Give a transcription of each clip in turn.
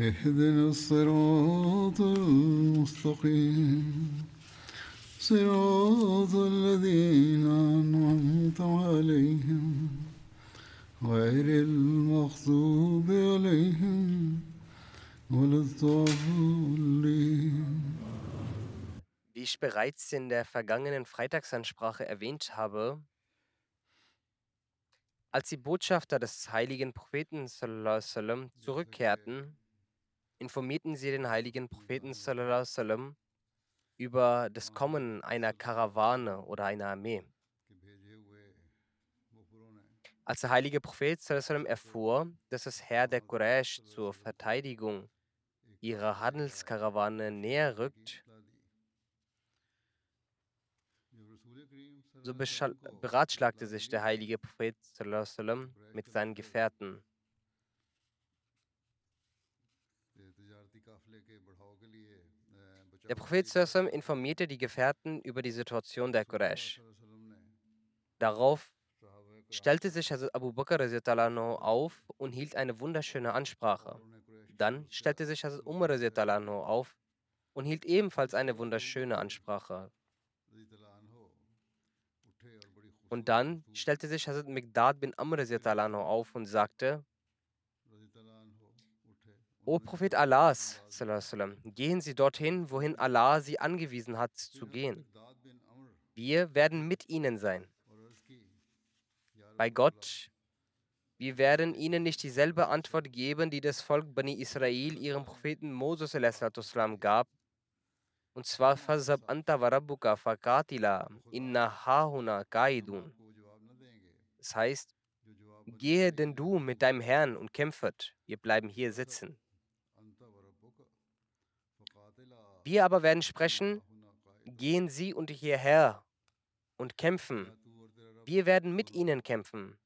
اهدنا الصراط المستقيم صراط الذين أنعمت عليهم غير المغضوب عليهم ولا الضالين Wie ich bereits in der vergangenen Freitagsansprache erwähnt habe, als die Botschafter des heiligen Propheten sallallahu alaihi wasallam, zurückkehrten, informierten sie den heiligen Propheten wasallam, über das Kommen einer Karawane oder einer Armee. Als der heilige Prophet wasallam erfuhr, dass das Herr der Quraysh zur Verteidigung ihrer Handelskarawane näher rückt, so beratschlagte sich der heilige Prophet wasallam mit seinen Gefährten. Der Prophet wasallam informierte die Gefährten über die Situation der Quraysh. Darauf stellte sich Hazrat Abu Bakr auf und hielt eine wunderschöne Ansprache. Dann stellte sich Hazrat Umar auf und hielt ebenfalls eine wunderschöne Ansprache. Und dann stellte sich Hazrat Migdad bin Amr auf und sagte, O Prophet Allahs, gehen Sie dorthin, wohin Allah Sie angewiesen hat zu gehen. Wir werden mit Ihnen sein. Bei Gott, wir werden Ihnen nicht dieselbe Antwort geben, die das Volk Bani Israel ihrem Propheten Moses gab. Und zwar, Fazab anta wa rabbuka fakatila inna hahuna kaidun. Das heißt, gehe denn du mit deinem Herrn und kämpfet, wir bleiben hier sitzen. Wir aber werden sprechen, gehen Sie und hierher und kämpfen. Wir werden mit ihnen kämpfen.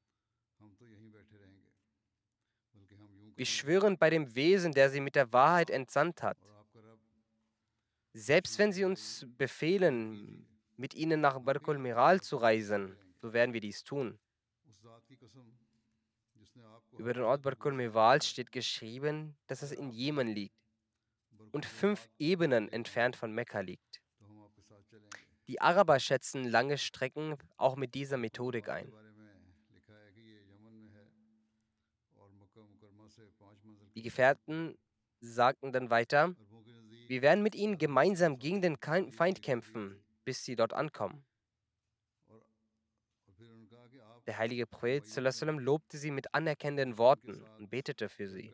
Wir schwören bei dem Wesen, der sie mit der Wahrheit entsandt hat. Selbst wenn sie uns befehlen, mit ihnen nach Barkul Miral zu reisen, so werden wir dies tun. Über den Ort Barkul Miral steht geschrieben, dass es in Jemen liegt und fünf Ebenen entfernt von Mekka liegt. Die Araber schätzen lange Strecken auch mit dieser Methodik ein. Die Gefährten sagten dann weiter, wir werden mit ihnen gemeinsam gegen den Feind kämpfen, bis sie dort ankommen. Der heilige Prophet lobte sie mit anerkennenden Worten und betete für sie.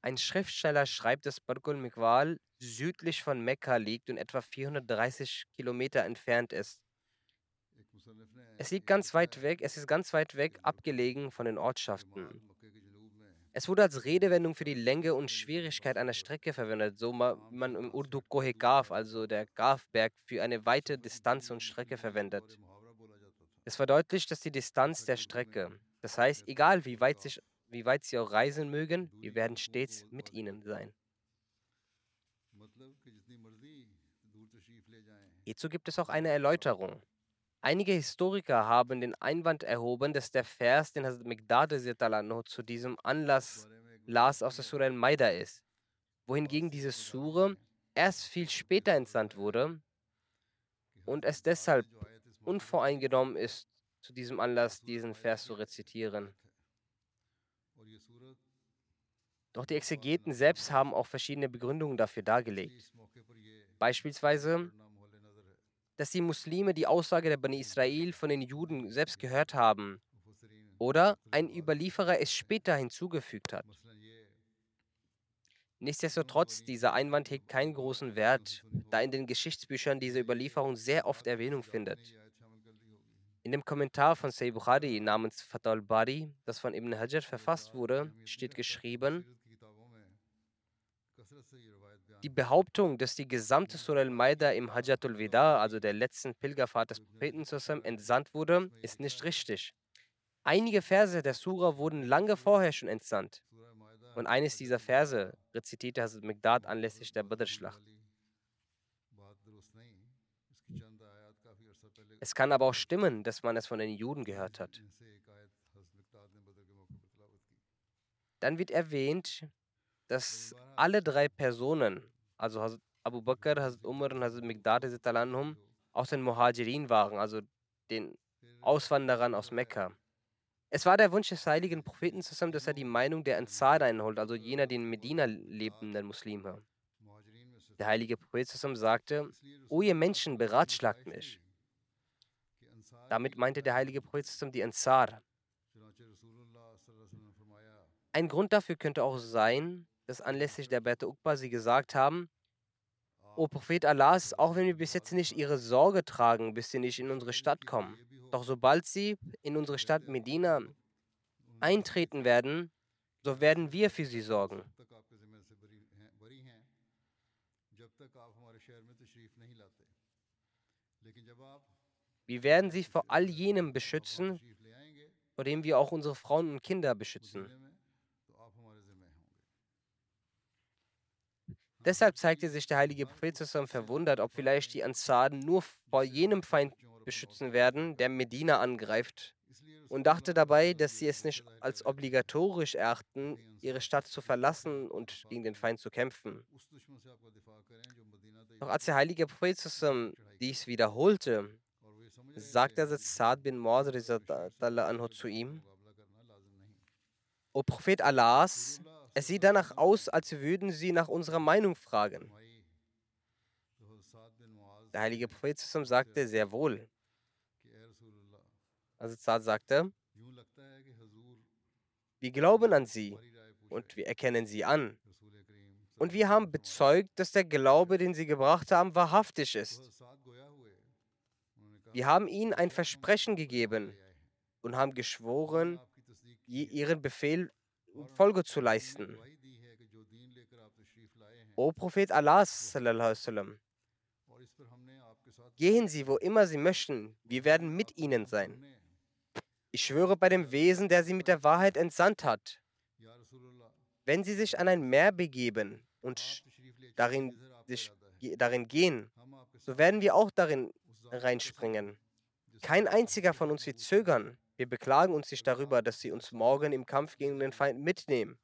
Ein Schriftsteller schreibt, dass Barkul Mikwal südlich von Mekka liegt und etwa 430 Kilometer entfernt ist. Es liegt ganz weit weg, es ist ganz weit weg, abgelegen von den Ortschaften. Es wurde als Redewendung für die Länge und Schwierigkeit einer Strecke verwendet, so wie man im Urdu Kohe Gaf, also der Gafberg, für eine weite Distanz und Strecke verwendet. Es verdeutlicht, dass die Distanz der Strecke, das heißt, egal wie weit, sich, wie weit sie auch reisen mögen, wir werden stets mit ihnen sein. Hierzu gibt es auch eine Erläuterung. Einige Historiker haben den Einwand erhoben, dass der Vers, den Hazrat Migdad zu diesem Anlass las, aus der Surah al-Maida ist, wohingegen diese Sure erst viel später entsandt wurde und es deshalb unvoreingenommen ist, zu diesem Anlass diesen Vers zu rezitieren. Doch die Exegeten selbst haben auch verschiedene Begründungen dafür dargelegt. Beispielsweise, dass die Muslime die Aussage der Bani Israel von den Juden selbst gehört haben oder ein Überlieferer es später hinzugefügt hat. Nichtsdestotrotz, dieser Einwand hegt keinen großen Wert, da in den Geschichtsbüchern diese Überlieferung sehr oft Erwähnung findet. In dem Kommentar von Sayyid Bukhari namens Fatal Bari, das von Ibn Hajar verfasst wurde, steht geschrieben, die Behauptung, dass die gesamte Surah al-Maida im Hajjatul Wida, also der letzten Pilgerfahrt des Propheten, entsandt wurde, ist nicht richtig. Einige Verse der Surah wurden lange vorher schon entsandt. Und eines dieser Verse rezitierte Hazrat Migdad anlässlich der Badr-Schlacht. Es kann aber auch stimmen, dass man es von den Juden gehört hat. Dann wird erwähnt, dass alle drei Personen, also Abu Bakr, Hazrat Umar und Hazrat Migdad aus den Muhajirin waren, also den Auswanderern aus Mekka. Es war der Wunsch des heiligen Propheten zusammen, dass er die Meinung der Ansar einholt, also jener, die in Medina lebenden Muslime. Der heilige Prophet zusammen sagte, O ihr Menschen, beratschlagt mich. Damit meinte der heilige Prophet die Ansar. Ein Grund dafür könnte auch sein, dass anlässlich der Berte Uqba sie gesagt haben, O Prophet Allahs, auch wenn wir bis jetzt nicht ihre Sorge tragen, bis sie nicht in unsere Stadt kommen, doch sobald sie in unsere Stadt Medina eintreten werden, so werden wir für sie sorgen. Wir werden sie vor all jenem beschützen, vor dem wir auch unsere Frauen und Kinder beschützen. Deshalb zeigte sich der heilige Prophet zusammen verwundert, ob vielleicht die Ansaren nur vor jenem Feind beschützen werden, der Medina angreift, und dachte dabei, dass sie es nicht als obligatorisch erachten, ihre Stadt zu verlassen und gegen den Feind zu kämpfen. Doch als der heilige Prophet zusammen dies wiederholte, sagte Saad bin Muad zu ihm, O Prophet Allahs, es sieht danach aus, als würden sie nach unserer Meinung fragen. Der heilige Prophet sagte sehr wohl. Also Saad sagte, wir glauben an sie und wir erkennen sie an. Und wir haben bezeugt, dass der Glaube, den sie gebracht haben, wahrhaftig ist. Wir haben ihnen ein Versprechen gegeben und haben geschworen, ihren Befehl Folge zu leisten. O Prophet Allah, gehen Sie, wo immer Sie möchten, wir werden mit Ihnen sein. Ich schwöre bei dem Wesen, der Sie mit der Wahrheit entsandt hat. Wenn Sie sich an ein Meer begeben und darin, sich, darin gehen, so werden wir auch darin reinspringen. Kein einziger von uns wird zögern. Wir beklagen uns nicht darüber, dass sie uns morgen im Kampf gegen den Feind mitnehmen.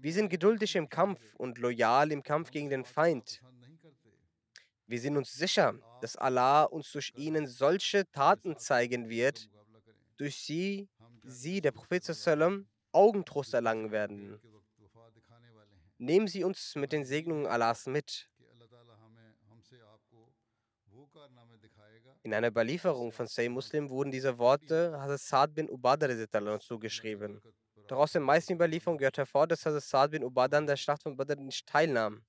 Wir sind geduldig im Kampf und loyal im Kampf gegen den Feind. Wir sind uns sicher, dass Allah uns durch ihnen solche Taten zeigen wird, durch sie, sie, der Prophet Augentrost erlangen werden. Nehmen Sie uns mit den Segnungen Allahs mit. In einer Überlieferung von Say Muslim wurden diese Worte Hazrat Saad bin Ubadah zugeschrieben. Doch aus den meisten Überlieferungen gehört hervor, dass Hazrat Saad bin Ubadah an der Schlacht von Badr nicht teilnahm.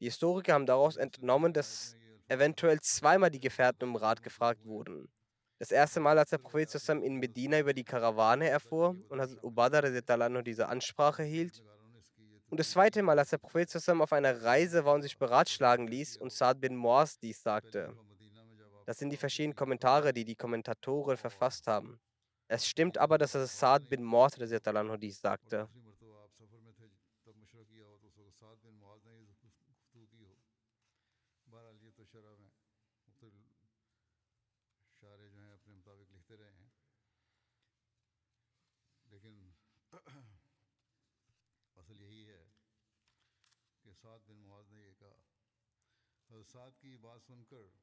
Die Historiker haben daraus entnommen, dass eventuell zweimal die Gefährten um Rat gefragt wurden. Das erste Mal, als der Prophet zusammen in Medina über die Karawane erfuhr und Hazrat Ubadah diese Ansprache hielt. Und das zweite Mal, als der Prophet zusammen auf einer Reise war und sich beratschlagen ließ und Saad bin Moaz dies sagte. Das sind die verschiedenen Kommentare, die die Kommentatoren verfasst haben. Es stimmt aber, dass es Saad bin Mord dies sagte.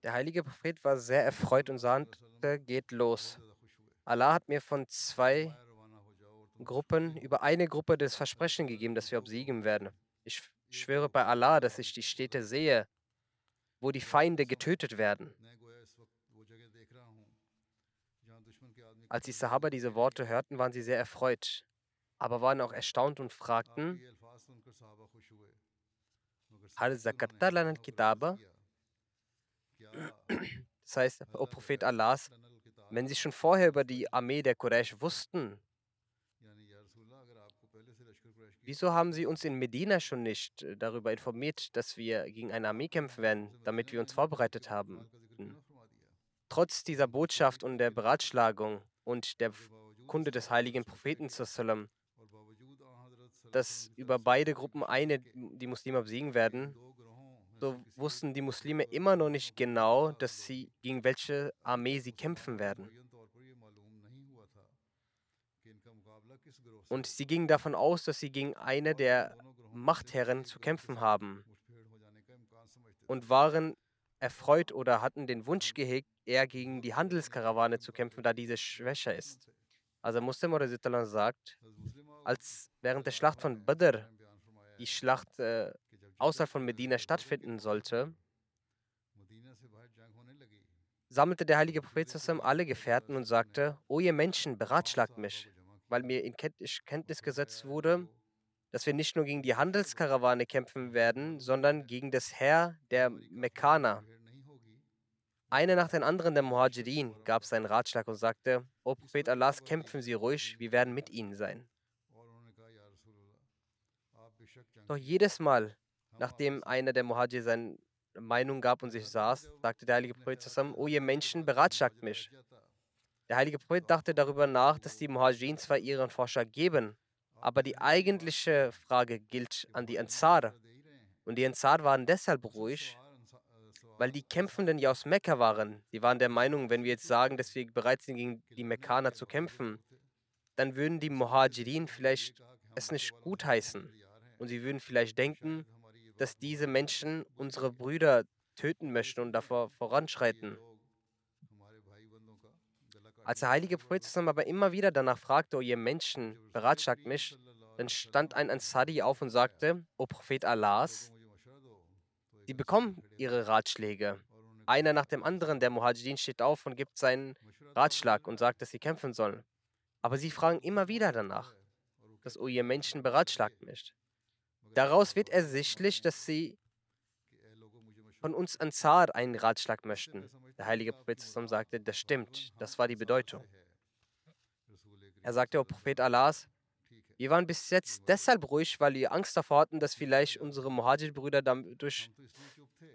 Der heilige Prophet war sehr erfreut und sagte, geht los. Allah hat mir von zwei Gruppen über eine Gruppe das Versprechen gegeben, dass wir obsiegen werden. Ich schwöre bei Allah, dass ich die Städte sehe, wo die Feinde getötet werden. Als die Sahaba diese Worte hörten, waren sie sehr erfreut, aber waren auch erstaunt und fragten, das heißt, O Prophet Allahs, wenn sie schon vorher über die Armee der Quraysh wussten, wieso haben sie uns in Medina schon nicht äh, darüber informiert, dass wir gegen eine Armee kämpfen werden, damit wir uns vorbereitet haben? Trotz dieser Botschaft und der Beratschlagung und der Kunde des heiligen Propheten, dass über beide Gruppen eine die Muslime besiegen werden, so wussten die Muslime immer noch nicht genau, dass sie gegen welche Armee sie kämpfen werden. Und sie gingen davon aus, dass sie gegen eine der Machtherren zu kämpfen haben und waren erfreut oder hatten den Wunsch gehegt, eher gegen die Handelskarawane zu kämpfen, da diese schwächer ist. Also Muslim oder sagt, als während der Schlacht von Badr die Schlacht äh, außerhalb von Medina stattfinden sollte, sammelte der heilige Prophet alle Gefährten und sagte, O ihr Menschen, beratschlagt mich, weil mir in Kenntnis gesetzt wurde, dass wir nicht nur gegen die Handelskarawane kämpfen werden, sondern gegen das Heer der Mekkaner. Einer nach den anderen der Muhajirin gab seinen Ratschlag und sagte, O Prophet Allahs, kämpfen Sie ruhig, wir werden mit Ihnen sein. Doch jedes Mal, Nachdem einer der Muhajir seine Meinung gab und sich saß, sagte der heilige Prophet zusammen, O ihr Menschen, beratschlagt mich. Der heilige Prophet dachte darüber nach, dass die Muhajirin zwar ihren Vorschlag geben, aber die eigentliche Frage gilt an die Ansar. Und die Ansar waren deshalb ruhig, weil die Kämpfenden ja aus Mekka waren. Sie waren der Meinung, wenn wir jetzt sagen, dass wir bereit sind, gegen die Mekkaner zu kämpfen, dann würden die Muhajirin vielleicht es nicht gutheißen. Und sie würden vielleicht denken, dass diese Menschen unsere Brüder töten möchten und davor voranschreiten. Als der heilige Prophet aber immer wieder danach fragte, O ihr Menschen, beratschlagt mich, dann stand ein Ansari auf und sagte, O Prophet Allahs, sie bekommen ihre Ratschläge. Einer nach dem anderen der Muhajirin steht auf und gibt seinen Ratschlag und sagt, dass sie kämpfen sollen. Aber sie fragen immer wieder danach, dass, O ihr Menschen, beratschlagt mich. Daraus wird ersichtlich, dass sie von uns Ansar einen Ratschlag möchten. Der heilige Prophet sagte, das stimmt, das war die Bedeutung. Er sagte, O Prophet Allahs, wir waren bis jetzt deshalb ruhig, weil wir Angst davor hatten, dass vielleicht unsere Muhajir-Brüder dadurch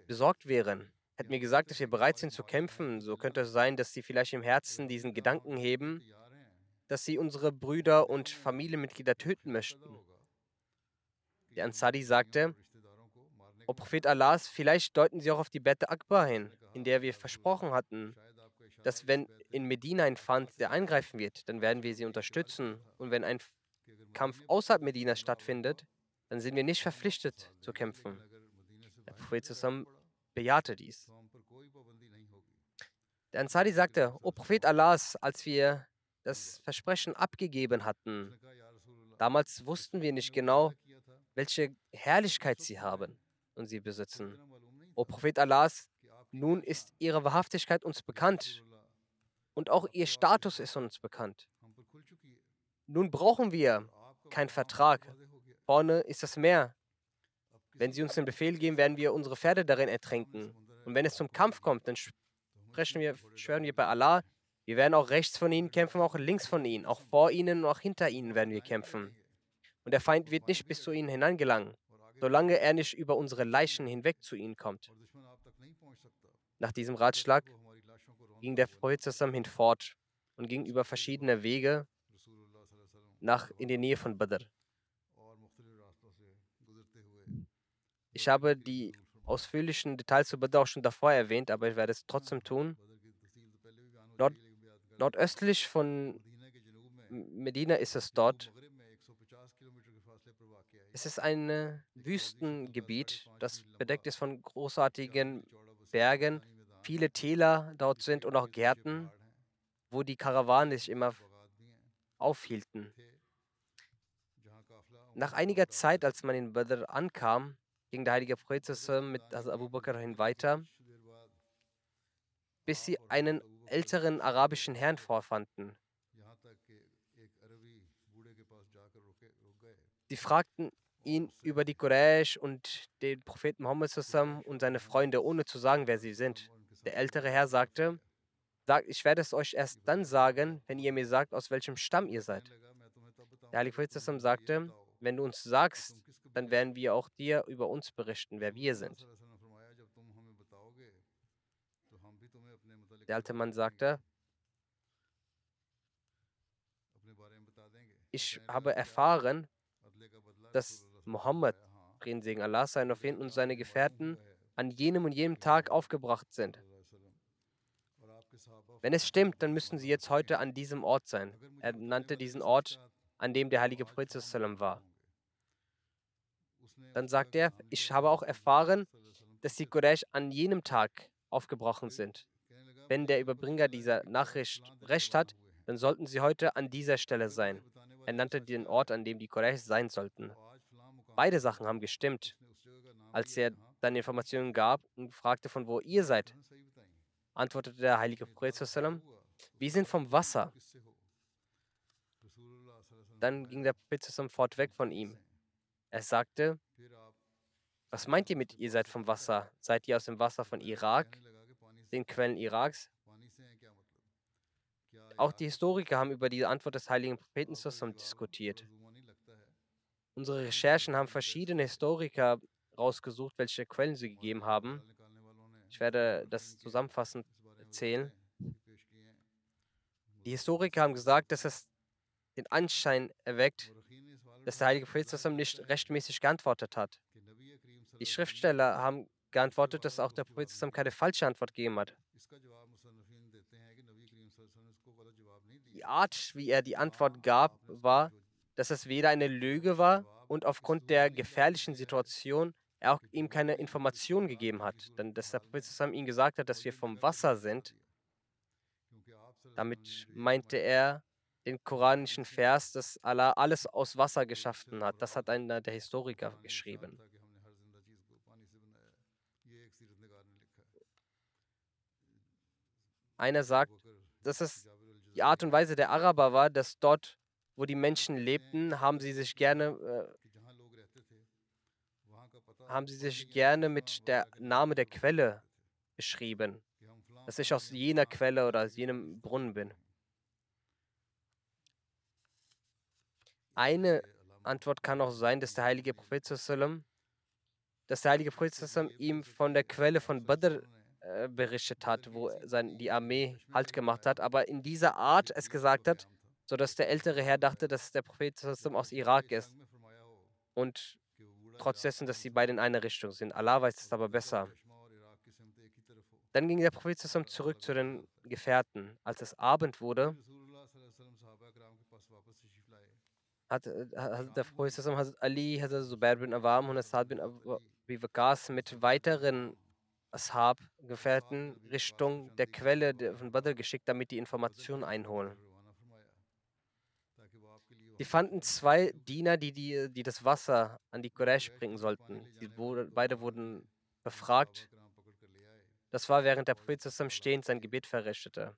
besorgt wären. Hätten wir gesagt, dass wir bereit sind zu kämpfen, so könnte es sein, dass sie vielleicht im Herzen diesen Gedanken heben, dass sie unsere Brüder und Familienmitglieder töten möchten. Der Ansari sagte, O Prophet Allahs, vielleicht deuten Sie auch auf die Bette Akbar hin, in der wir versprochen hatten, dass wenn in Medina ein Feind, der eingreifen wird, dann werden wir sie unterstützen. Und wenn ein Kampf außerhalb Medinas stattfindet, dann sind wir nicht verpflichtet zu kämpfen. Der Prophet zusammen bejahte dies. Der Ansari sagte, O Prophet Allahs, als wir das Versprechen abgegeben hatten, damals wussten wir nicht genau, welche Herrlichkeit sie haben und sie besitzen. O Prophet Allahs, nun ist ihre Wahrhaftigkeit uns bekannt und auch ihr Status ist uns bekannt. Nun brauchen wir keinen Vertrag. Vorne ist das Meer. Wenn sie uns den Befehl geben, werden wir unsere Pferde darin ertränken. Und wenn es zum Kampf kommt, dann sprechen wir, schwören wir bei Allah, wir werden auch rechts von ihnen kämpfen, auch links von ihnen, auch vor ihnen und auch hinter ihnen werden wir kämpfen und der Feind wird nicht bis zu ihnen hineingelangen, solange er nicht über unsere Leichen hinweg zu ihnen kommt. Nach diesem Ratschlag ging der Prophet hinfort und ging über verschiedene Wege nach in die Nähe von Badr. Ich habe die ausführlichen Details zu Badr auch schon davor erwähnt, aber ich werde es trotzdem tun. Nord nordöstlich von Medina ist es dort, Es ist ein Wüstengebiet, das bedeckt ist von großartigen Bergen, viele Täler dort sind und auch Gärten, wo die Karawanen sich immer aufhielten. Nach einiger Zeit, als man in Badr ankam, ging der heilige Prophet mit Abu Bakr hin weiter, bis sie einen älteren arabischen Herrn vorfanden. Sie fragten ihn über die Quraysh und den Propheten Muhammad und seine Freunde, ohne zu sagen, wer sie sind. Der ältere Herr sagte, ich werde es euch erst dann sagen, wenn ihr mir sagt, aus welchem Stamm ihr seid. Der Heilige Prophet sagte, wenn du uns sagst, dann werden wir auch dir über uns berichten, wer wir sind. Der alte Mann sagte, ich habe erfahren, dass Mohammed, Frieden Segen Allah sein auf ihn und seine Gefährten, an jenem und jenem Tag aufgebracht sind. Wenn es stimmt, dann müssen sie jetzt heute an diesem Ort sein. Er nannte diesen Ort, an dem der heilige Prophet war. Dann sagt er, ich habe auch erfahren, dass die Quraysh an jenem Tag aufgebrochen sind. Wenn der Überbringer dieser Nachricht recht hat, dann sollten sie heute an dieser Stelle sein. Er nannte den Ort, an dem die Quraysh sein sollten. Beide Sachen haben gestimmt. Als er dann Informationen gab und fragte, von wo ihr seid, antwortete der heilige Prophet, wir sind vom Wasser. Dann ging der Prophet fort weg von ihm. Er sagte, was meint ihr mit, ihr seid vom Wasser? Seid ihr aus dem Wasser von Irak, den Quellen Iraks? Auch die Historiker haben über die Antwort des heiligen Propheten diskutiert. Unsere Recherchen haben verschiedene Historiker rausgesucht, welche Quellen sie gegeben haben. Ich werde das zusammenfassend erzählen. Die Historiker haben gesagt, dass es den Anschein erweckt, dass der heilige Prophet nicht rechtmäßig geantwortet hat. Die Schriftsteller haben geantwortet, dass auch der Prophet keine falsche Antwort gegeben hat. Die Art, wie er die Antwort gab, war, dass es weder eine Lüge war und aufgrund der gefährlichen Situation er auch ihm keine Information gegeben hat. Denn dass der Prophet ihm gesagt hat, dass wir vom Wasser sind, damit meinte er den koranischen Vers, dass Allah alles aus Wasser geschaffen hat. Das hat einer der Historiker geschrieben. Einer sagt, dass es die Art und Weise der Araber war, dass dort, wo die Menschen lebten, haben sie sich gerne, äh, haben sie sich gerne mit der Name der Quelle beschrieben, dass ich aus jener Quelle oder aus jenem Brunnen bin. Eine Antwort kann auch sein, dass der heilige Prophet, dass der heilige Prophet ihm von der Quelle von Badr äh, berichtet hat, wo sein, die Armee Halt gemacht hat, aber in dieser Art es gesagt hat, sodass der ältere Herr dachte, dass der Prophet aus Irak ist. Und trotz dessen, dass sie beide in einer Richtung sind. Allah weiß es aber besser. Dann ging der Prophet zurück zu den Gefährten. Als es Abend wurde, hat, äh, hat der Prophet Hazrat Ali, Hazrat Zubair bin Awam und Asad bin Abi mit weiteren Ashab-Gefährten Richtung der Quelle von Badr geschickt, damit die Informationen einholen. Die fanden zwei Diener, die, die, die das Wasser an die Quraysh bringen sollten. Die beide wurden befragt. Das war, während der Prophet zusammen stehend sein Gebet verrichtete.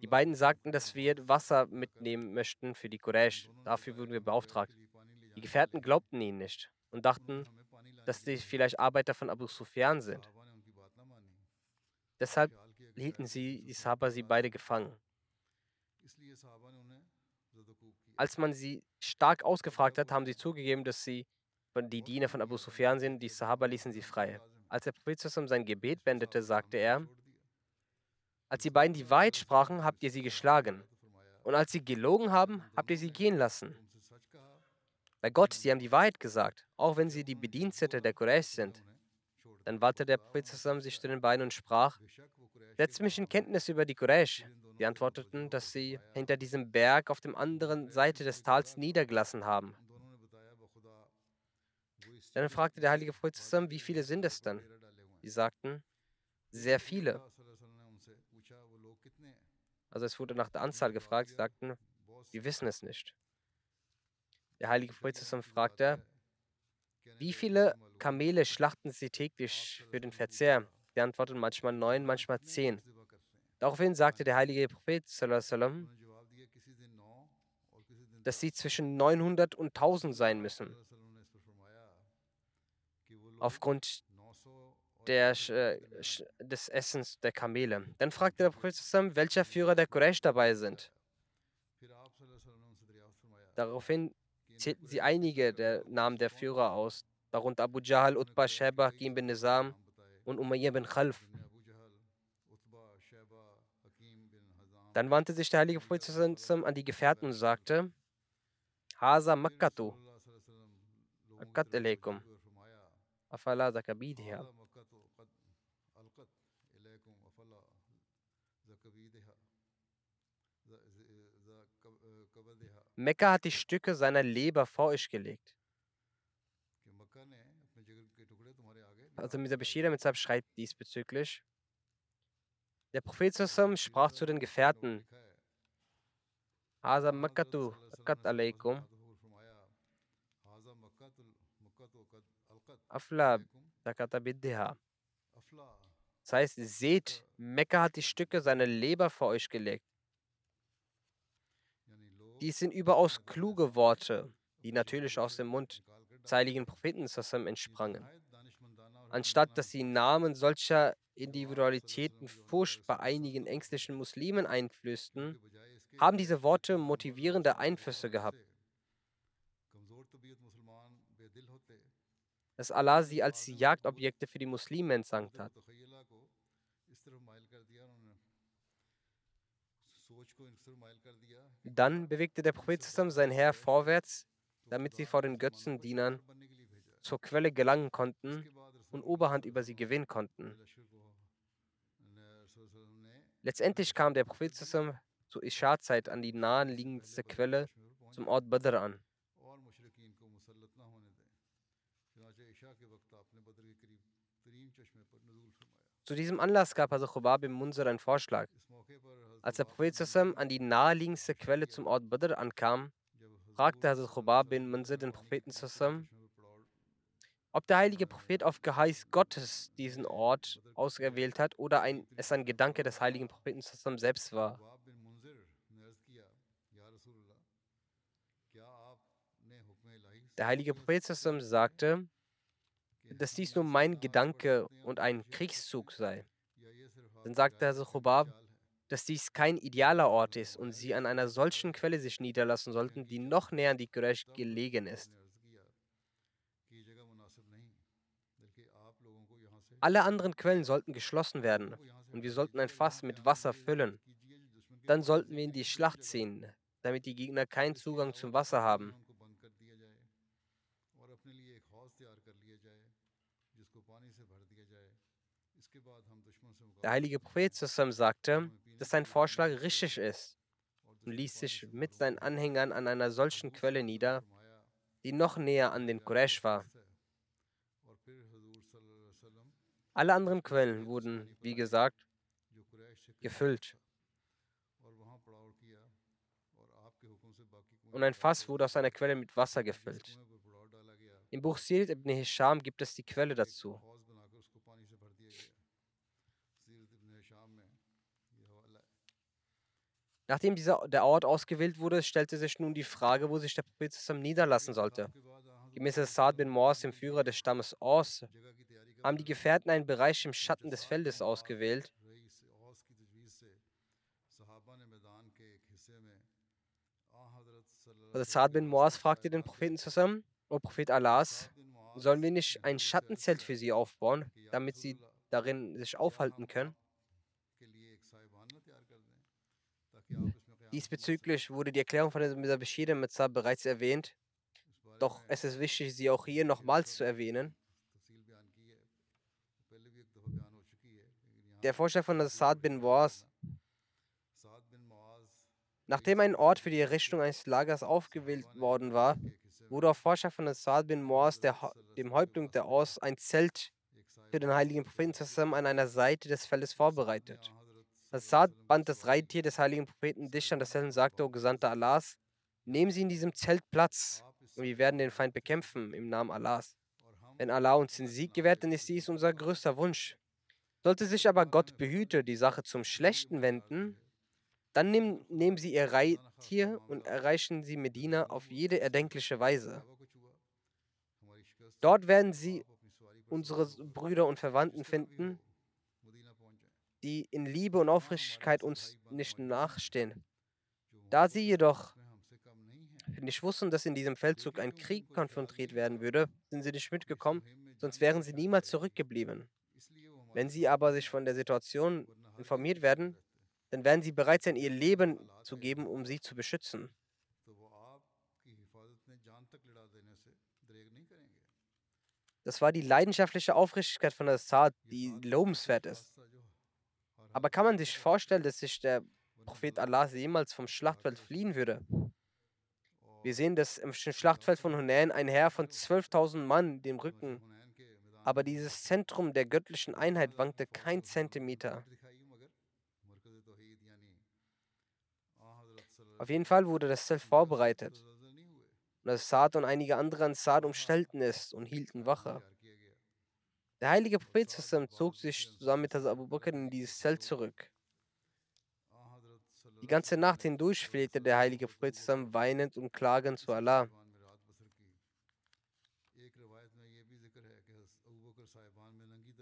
Die beiden sagten, dass wir Wasser mitnehmen möchten für die Quraysh. Dafür wurden wir beauftragt. Die Gefährten glaubten ihnen nicht und dachten, dass sie vielleicht Arbeiter von Abu Sufyan sind. Deshalb hielten sie, die Sahaba, sie beide gefangen. Als man sie stark ausgefragt hat, haben sie zugegeben, dass sie die Diener von Abu Sufyan sind. Die Sahaba ließen sie frei. Als der Prophet sein Gebet wendete, sagte er, als die beiden die Wahrheit sprachen, habt ihr sie geschlagen. Und als sie gelogen haben, habt ihr sie gehen lassen. Bei Gott, sie haben die Wahrheit gesagt, auch wenn sie die Bedienstete der Quraysh sind. Dann wandte der Prophet sich zu den beiden und sprach, setzt mich in Kenntnis über die Quraysh. Sie antworteten, dass sie hinter diesem Berg auf der anderen Seite des Tals niedergelassen haben. Dann fragte der heilige Prophet, zusammen, wie viele sind es dann? Sie sagten, sehr viele. Also es wurde nach der Anzahl gefragt, sie sagten, wir wissen es nicht. Der heilige Prophet fragte, wie viele Kamele schlachten sie täglich für den Verzehr? Sie antworteten manchmal neun, manchmal zehn. Daraufhin sagte der heilige Prophet, dass sie zwischen 900 und 1000 sein müssen. Aufgrund der, äh, des Essens der Kamele. Dann fragte der Prophet welcher Führer der Quraysh dabei sind. Daraufhin zählten sie einige der Namen der Führer aus, darunter Abu Jahl, Utbah, Sheba, Gim bin Nizam und Umayyah bin Khalf. Dann wandte sich der heilige Prophet an die Gefährten und sagte, Hasa Makkatu, Akkat alaikum, afala zakabidha. Mekka hat die Stücke seiner Leber vor euch gelegt. Also Mr. Bashir Mitzab schreibt diesbezüglich. Der Prophet sprach zu den Gefährten. Das heißt, seht, Mekka hat die Stücke seiner Leber vor euch gelegt. Dies sind überaus kluge Worte, die natürlich aus dem Mund des heiligen Propheten entsprangen. Anstatt dass sie Namen solcher Individualitäten Furcht bei einigen ängstlichen Muslimen einflößten, haben diese Worte motivierende Einflüsse gehabt. Dass Allah sie als Jagdobjekte für die Muslime entsandt hat. Dann bewegte der Prophet sein Herr vorwärts, damit sie vor den Götzendienern zur Quelle gelangen konnten und Oberhand über sie gewinnen konnten. Letztendlich kam der Prophet zur Isha-Zeit an die naheliegendste Quelle zum Ort Badr an. Zu diesem Anlass gab Hazrat Khubab im Munzir einen Vorschlag. Als der Prophet an die naheliegendste Quelle zum Ort Badr ankam, fragte Hazrat Khubab bin Munzir den Propheten ob der heilige Prophet auf Geheiß Gottes diesen Ort ausgewählt hat oder ein, es ein Gedanke des heiligen Propheten selbst war. Der heilige Prophet sagte, dass dies nur mein Gedanke und ein Kriegszug sei. Dann sagte Herr Chubab, dass dies kein idealer Ort ist und sie an einer solchen Quelle sich niederlassen sollten, die noch näher an die Quraysh gelegen ist. Alle anderen Quellen sollten geschlossen werden und wir sollten ein Fass mit Wasser füllen. Dann sollten wir in die Schlacht ziehen, damit die Gegner keinen Zugang zum Wasser haben. Der heilige Prophet sagte, dass sein Vorschlag richtig ist und ließ sich mit seinen Anhängern an einer solchen Quelle nieder, die noch näher an den Quraysh war. Alle anderen Quellen wurden, wie gesagt, gefüllt. Und ein Fass wurde aus einer Quelle mit Wasser gefüllt. Im Buch Sirat ibn Hisham gibt es die Quelle dazu. Nachdem dieser, der Ort ausgewählt wurde, stellte sich nun die Frage, wo sich der Prophet zusammen niederlassen sollte. Gemäß Saad bin Moas, dem Führer des Stammes Aus, haben die Gefährten einen Bereich im Schatten des Feldes ausgewählt. Also Saad bin Moas fragte den Propheten zusammen, O Prophet Allahs, sollen wir nicht ein Schattenzelt für sie aufbauen, damit sie darin sich aufhalten können? Diesbezüglich wurde die Erklärung von der Bashir Mitzah bereits erwähnt, doch es ist wichtig, sie auch hier nochmals zu erwähnen. Der Vorschlag von Saad bin Wars, nachdem ein Ort für die Errichtung eines Lagers aufgewählt worden war, wurde auf Vorschlag von Saad bin Moas, dem Häuptling der Aus, ein Zelt für den heiligen Propheten zusammen an einer Seite des Feldes vorbereitet. Saad band das Reittier des heiligen Propheten dicht an das Zelt und sagte, O Gesandter Allahs, nehmen Sie in diesem Zelt Platz und wir werden den Feind bekämpfen im Namen Allahs. Wenn Allah uns den Sieg gewährt, dann ist dies unser größter Wunsch. Sollte sich aber Gott behüte die Sache zum Schlechten wenden, dann nehmen, nehmen sie ihr Reittier und erreichen sie Medina auf jede erdenkliche Weise. Dort werden sie unsere Brüder und Verwandten finden, die in Liebe und Aufrichtigkeit uns nicht nachstehen. Da sie jedoch nicht wussten, dass in diesem Feldzug ein Krieg konfrontiert werden würde, sind sie nicht mitgekommen, sonst wären sie niemals zurückgeblieben. Wenn sie aber sich von der Situation informiert werden, dann werden sie bereit sein, ihr Leben zu geben, um sie zu beschützen. Das war die leidenschaftliche Aufrichtigkeit von Assad, die lobenswert ist. Aber kann man sich vorstellen, dass sich der Prophet Allah jemals vom Schlachtfeld fliehen würde? Wir sehen, dass im Schlachtfeld von Hunain ein Herr von 12.000 Mann dem Rücken, aber dieses Zentrum der göttlichen Einheit wankte kein Zentimeter. Auf jeden Fall wurde das Zelt vorbereitet. Und das Saad und einige andere an Saad umstellten es und hielten Wache. Der heilige Prophet zog sich zusammen mit Abu Bakr in dieses Zelt zurück. Die ganze Nacht hindurch flehte der heilige Prophet weinend und klagend zu Allah.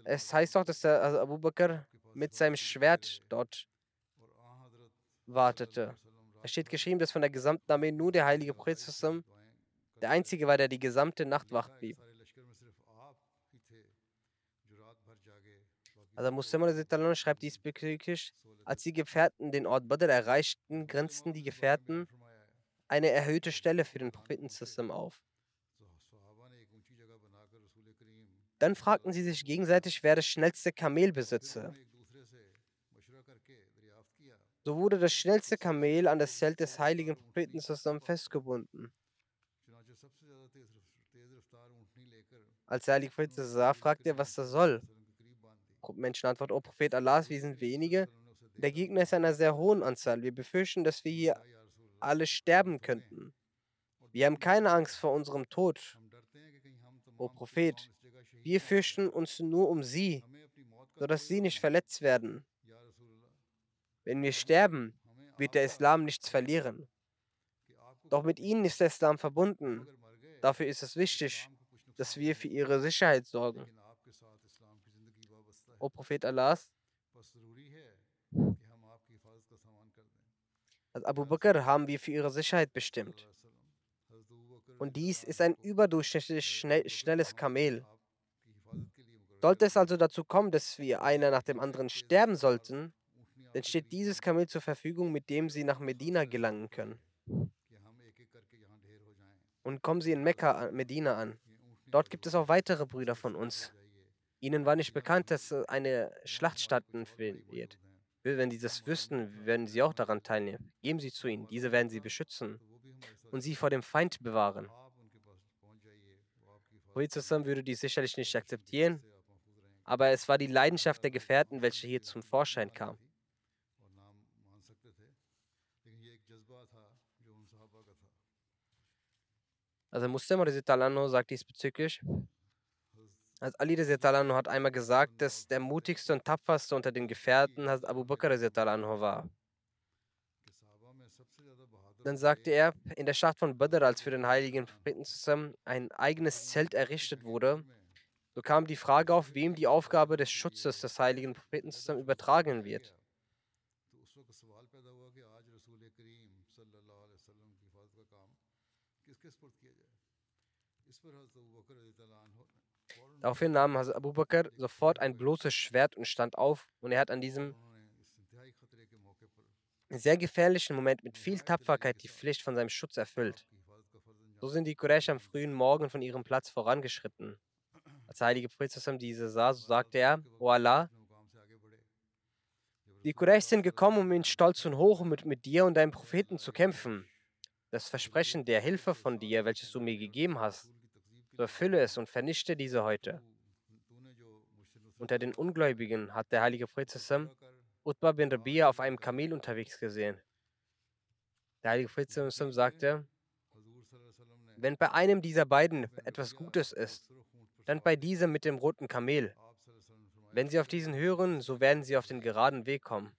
Es heißt auch, dass der Abu Bakr mit seinem Schwert dort wartete. Es steht geschrieben, dass von der gesamten Armee nur der heilige Prophet der einzige war, der die gesamte Nacht wach blieb. Also Muslim schreibt diesbezüglich, als die Gefährten den Ort Badr erreichten, grenzten die Gefährten eine erhöhte Stelle für den Propheten auf. Dann fragten sie sich gegenseitig, wer das schnellste Kamel besitze. So wurde das schnellste Kamel an das Zelt des heiligen Propheten zusammen festgebunden. Als der heilige Prophet das sah, fragte er, was das soll. Menschen antworten, O Prophet Allah, wir sind wenige. Der Gegner ist einer sehr hohen Anzahl. Wir befürchten, dass wir hier alle sterben könnten. Wir haben keine Angst vor unserem Tod. O Prophet, wir fürchten uns nur um sie, sodass sie nicht verletzt werden. Wenn wir sterben, wird der Islam nichts verlieren. Doch mit ihnen ist der Islam verbunden. Dafür ist es wichtig, dass wir für ihre Sicherheit sorgen. O Prophet Allahs, als Abu Bakr haben wir für ihre Sicherheit bestimmt. Und dies ist ein überdurchschnittlich schnell, schnelles Kamel. Sollte es also dazu kommen, dass wir einer nach dem anderen sterben sollten, dann steht dieses Kamel zur Verfügung, mit dem sie nach Medina gelangen können. Und kommen sie in Mekka, äh, Medina an. Dort gibt es auch weitere Brüder von uns. Ihnen war nicht bekannt, dass äh, eine Schlacht stattfinden wird. Wenn sie das wüssten, werden sie auch daran teilnehmen. Geben Sie zu ihnen, diese werden sie beschützen und sie vor dem Feind bewahren. Prophet würde dies sicherlich nicht akzeptieren, aber es war die Leidenschaft der Gefährten, welche hier zum Vorschein kam. Also Muslim Talano sagt diesbezüglich, also Ali Talano hat einmal gesagt, dass der mutigste und tapferste unter den Gefährten Hazrat Abu Bakr Talano war. Dann sagte er, in der Schlacht von Badr, als für den heiligen Propheten zusammen ein eigenes Zelt errichtet wurde, so kam die Frage auf, wem die Aufgabe des Schutzes des heiligen Propheten zusammen übertragen wird. Daraufhin nahm Abu Bakr sofort ein bloßes Schwert und stand auf und er hat an diesem sehr gefährlichen Moment mit viel Tapferkeit die Pflicht von seinem Schutz erfüllt. So sind die Quraysh am frühen Morgen von ihrem Platz vorangeschritten. Als der heilige Prophet diese sah, so sagte er, O Allah, die Quraysh sind gekommen, um in Stolz und Hoch mit, mit dir und deinem Propheten zu kämpfen. das Versprechen der Hilfe von dir, welches du mir gegeben hast, so erfülle es und vernichte diese heute. Unter den Ungläubigen hat der heilige Prophet Utbah bin Rabia auf einem Kamel unterwegs gesehen. Der heilige Prophet sagte, wenn bei einem dieser beiden etwas Gutes ist, dann bei diesem mit dem roten Kamel. Wenn sie auf diesen hören, so werden sie auf den geraden Weg kommen.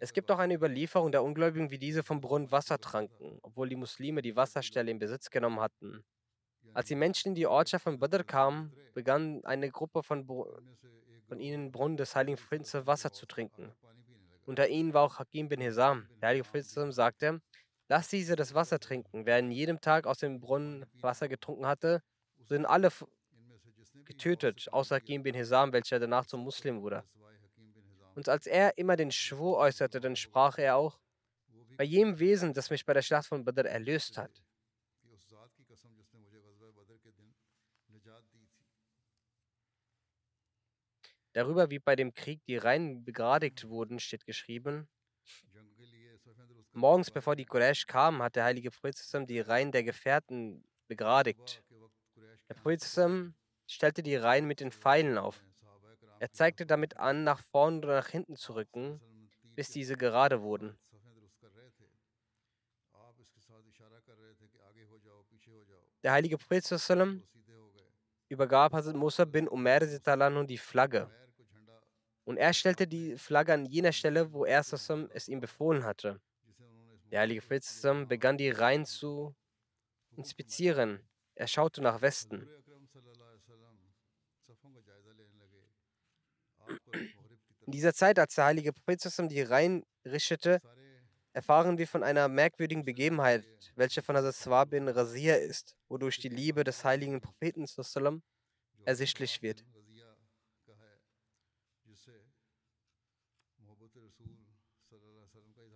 Es gibt auch eine Überlieferung der Ungläubigen, wie diese vom Brunnen Wasser tranken, obwohl die Muslime die Wasserstelle in Besitz genommen hatten. Als die Menschen in die Ortschaft von Badr kamen, begann eine Gruppe von, von ihnen Brunnen des heiligen Propheten Wasser zu trinken. Unter ihnen war auch Hakim bin Hizam. Der heilige Prophet sagte, Lass diese das Wasser trinken. Wer in jedem Tag aus dem Brunnen Wasser getrunken hatte, sind alle getötet, außer Hakim bin Hizam, welcher danach zum Muslim wurde. Und als er immer den Schwur äußerte, dann sprach er auch, bei jedem Wesen, das mich bei der Schlacht von Badr erlöst hat. Darüber, wie bei dem Krieg die Reihen begradigt wurden, steht geschrieben, Morgens, bevor die Quraysh kamen, hat der heilige Prophet die Reihen der Gefährten begradigt. Der Prophet stellte die Reihen mit den Pfeilen auf. Er zeigte damit an, nach vorn oder nach hinten zu rücken, bis diese gerade wurden. Der heilige Prophet übergab Hazrat Musa bin Umar die Flagge. Und er stellte die Flagge an jener Stelle, wo er es ihm befohlen hatte. Der heilige Prophet begann die Reihen zu inspizieren. Er schaute nach Westen. In dieser Zeit, als der heilige Prophet die Reihen richtete, erfahren wir von einer merkwürdigen Begebenheit, welche von Hazrat bin Razia ist, wodurch die Liebe des heiligen Propheten ersichtlich wird.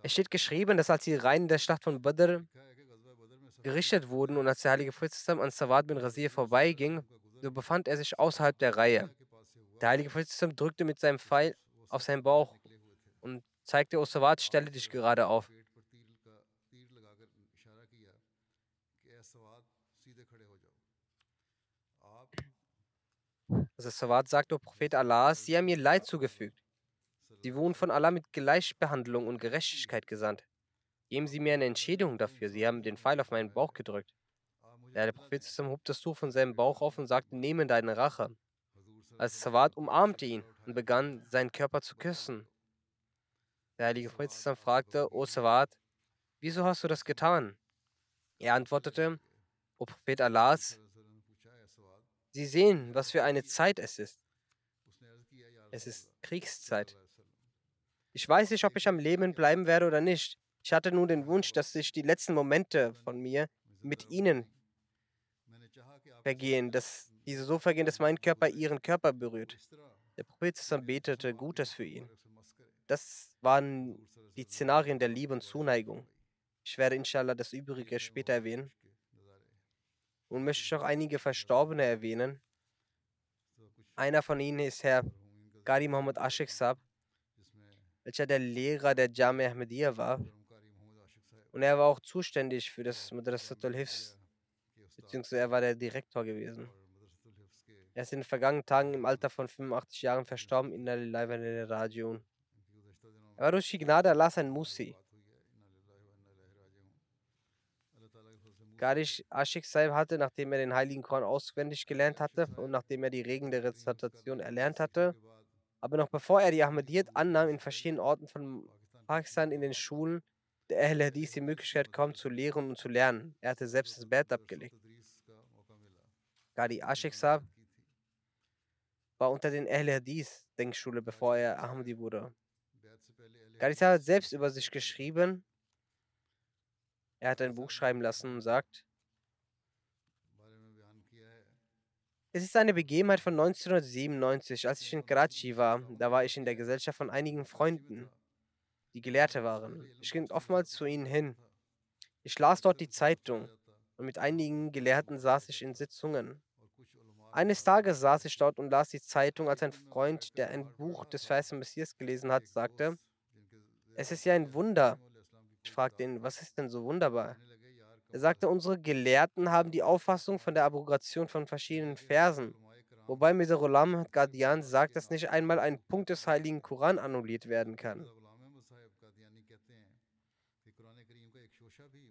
Es steht geschrieben, dass als die Reihen der Stadt von Badr gerichtet wurden und als der heilige Prophet an Sawad bin Razir vorbeiging, so befand er sich außerhalb der Reihe. Der heilige Prophet drückte mit seinem Pfeil auf seinen Bauch und zeigte Osawat, stelle dich gerade auf. Also Sawad sagte, O Prophet Allah, sie haben mir Leid zugefügt. Sie wurden von Allah mit Gleichbehandlung und Gerechtigkeit gesandt. Geben Sie mir eine Entschädigung dafür. Sie haben den Pfeil auf meinen Bauch gedrückt. Ja, der Prophet hob das Tuch von seinem Bauch auf und sagte, nehme deine Rache. Als Sawad umarmte ihn und begann, seinen Körper zu küssen. Der heilige Prophet fragte, O Sawad, wieso hast du das getan? Er antwortete, O Prophet Allahs, Sie sehen, was für eine Zeit es ist. Es ist Kriegszeit. Ich weiß nicht, ob ich am Leben bleiben werde oder nicht. Ich hatte nur den Wunsch, dass sich die letzten Momente von mir mit Ihnen vergehen, dass diese so vergehen, dass mein Körper Ihren Körper berührt. Der Prophet betete Gutes für ihn. Das waren die Szenarien der Liebe und Zuneigung. Ich werde inshallah das Übrige später erwähnen. Und möchte auch einige Verstorbene erwähnen. Einer von ihnen ist Herr Gari Muhammad Ashik Saab, welcher der Lehrer der Jami Ahmadiyya war. Und er war auch zuständig für das Madrasatul Hifz, beziehungsweise er war der Direktor gewesen. Er ist in den vergangenen Tagen im Alter von 85 Jahren verstorben in der Rajiun. Er war durch die Gnade Allahs ein Musi. Garish Ashik Saib hatte, nachdem er den Heiligen Koran auswendig gelernt hatte und nachdem er die Regeln der Rezitation erlernt hatte, aber noch bevor er die Ahmadiyyat annahm, in verschiedenen Orten von Pakistan in den Schulen der Ahl Hadith die Möglichkeit kaum zu lehren und zu lernen. Er hatte selbst das Bett abgelegt. Gadi Ashik Saab war unter den Ahl Hadith Denkschule, bevor er Ahmadi wurde. Gadi Saab hat selbst über sich geschrieben, er hat ein Buch schreiben lassen und sagt, Es ist eine Begebenheit von 1997, als ich in Karachi war. Da war ich in der Gesellschaft von einigen Freunden, die Gelehrte waren. Ich ging oftmals zu ihnen hin. Ich las dort die Zeitung. und mit einigen Gelehrten saß ich in Sitzungen. Eines Tages saß ich dort und las die Zeitung, als ein Freund, der ein Buch des Versen Messias gelesen hat, sagte, es ist ja ein Wunder. Ich fragte ihn, was ist denn so wunderbar? Er sagte, unsere Gelehrten haben die Auffassung von der Abrogation von verschiedenen Versen, wobei Mirza Ghulam Qadian sagt, dass nicht einmal ein Punkt des heiligen Koran annulliert werden kann.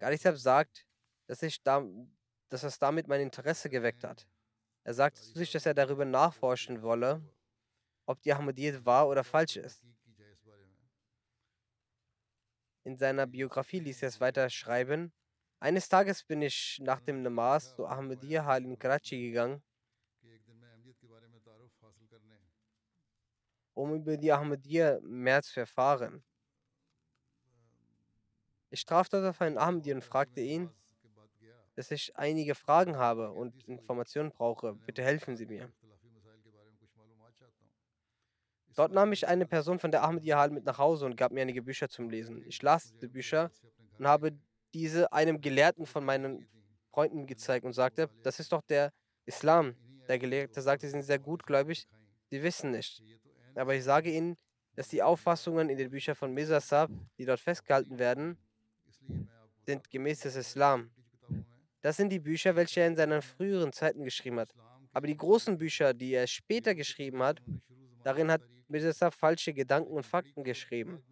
Gadisab sagt, dass, ich da, dass es damit mein Interesse geweckt hat. Er sagte zu sich, dass er darüber nachforschen wolle, ob die Ahmadiyyat wahr oder falsch ist. In seiner Biografie ließ er es weiter schreiben. Eines Tages bin ich nach dem Namaz zu Ahmadiyya Hall in Karachi gegangen, um über die Ahmadiyya mehr zu erfahren. Ich traf dort auf einen Ahmadi und fragte ihn, dass ich einige Fragen habe und Informationen brauche. Bitte helfen Sie mir. Dort nahm ich eine Person von der Ahmadiyya Hal mit nach Hause und gab mir einige Bücher zum Lesen. Ich las diese Bücher und habe diese einem Gelehrten von meinen Freunden gezeigt und sagte, das ist doch der Islam. Der Gelehrte sagte, sie sind sehr gutgläubig, sie wissen nicht. Aber ich sage ihnen, dass die Auffassungen in den Büchern von Mirza Sab, die dort festgehalten werden, sind gemäß des Islam. Das sind die Bücher, welche er in seinen früheren Zeiten geschrieben hat. Aber die großen Bücher, die er später geschrieben hat, darin hat Mirza falsche Gedanken und Fakten geschrieben.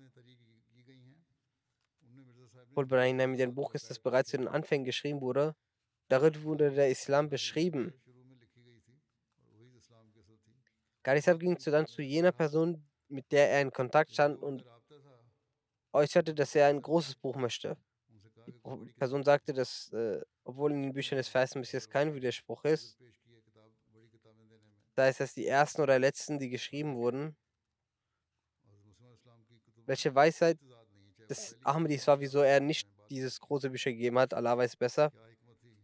Fulbright in dem Buch ist, das bereits in den Anfängen geschrieben wurde. Darin wurde der Islam beschrieben. Garisab ging dann zu jener Person, mit der er in Kontakt stand und äußerte, dass er ein großes Buch möchte. Die Person sagte, dass, äh, obwohl in den Büchern des Versen bis jetzt kein Widerspruch ist, da ist es die ersten oder letzten, die geschrieben wurden, welche Weisheit des Ahmadis war, wieso er nicht dieses große Bücher gegeben hat, Allah weiß besser.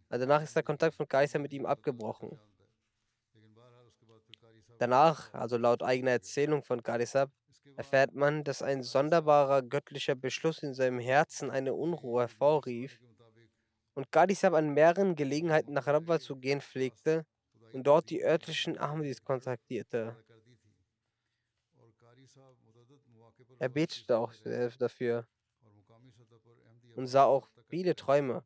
Also danach ist der Kontakt von Kaiser mit ihm abgebrochen. Danach, also laut eigener Erzählung von Karisab, erfährt man, dass ein sonderbarer göttlicher Beschluss in seinem Herzen eine Unruhe hervorrief und Gadisab an mehreren Gelegenheiten nach Rabwa zu gehen pflegte und dort die örtlichen Ahmadis kontaktierte. Er betete auch dafür und sah auch viele Träume.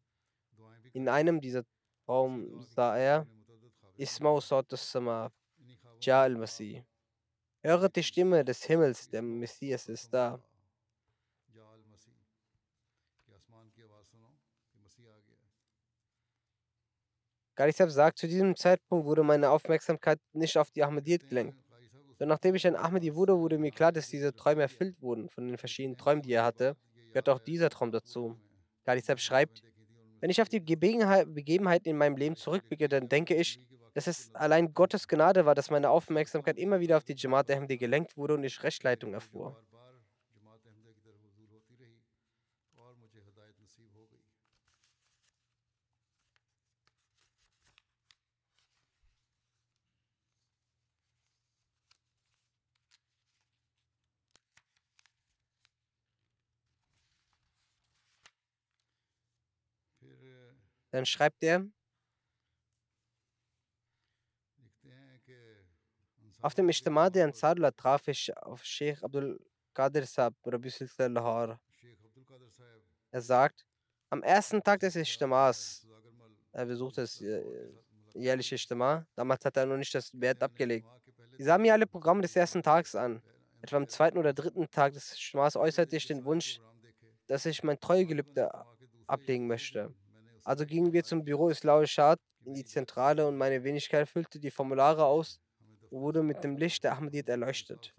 In einem dieser Traum sah er Ismau Sotus Sama, Ja al-Masih. Höret die Stimme des Himmels, der Messias ist da. Garisab sagt, zu diesem Zeitpunkt wurde meine Aufmerksamkeit nicht auf die Ahmadiyyat gelenkt. Doch nachdem ich ein Ahmadi wurde, wurde mir klar, dass diese Träume erfüllt wurden. Von den verschiedenen Träumen, die er hatte, gehört auch dieser Traum dazu. Garisab schreibt, wenn ich auf die Begebenheiten in meinem Leben zurückblicke, dann denke ich, dass es allein Gottes Gnade war, dass meine Aufmerksamkeit immer wieder auf die Jamaat Ahmadi gelenkt wurde und ich Rechtleitung erfuhr. Dann schreibt er, Auf dem Ijtima der Ansarullah traf ich auf Sheikh Abdul Qadir Saab, Lahore. Er sagt, am ersten Tag des Ijtimas, er besuchte das äh, jährliche Ijtima, damals hat er noch nicht das Wert abgelegt. Sie sah mir alle Programme des ersten Tages an. Etwa am zweiten oder dritten Tag des Ijtimas äußerte ich den Wunsch, dass ich mein Treuegelübde ablegen möchte. Also gingen wir zum Büro Islaul Shad in die Zentrale und meine Wenigkeit füllte die Formulare aus wurde mit dem Licht der Ahmadiyyat erleuchtet.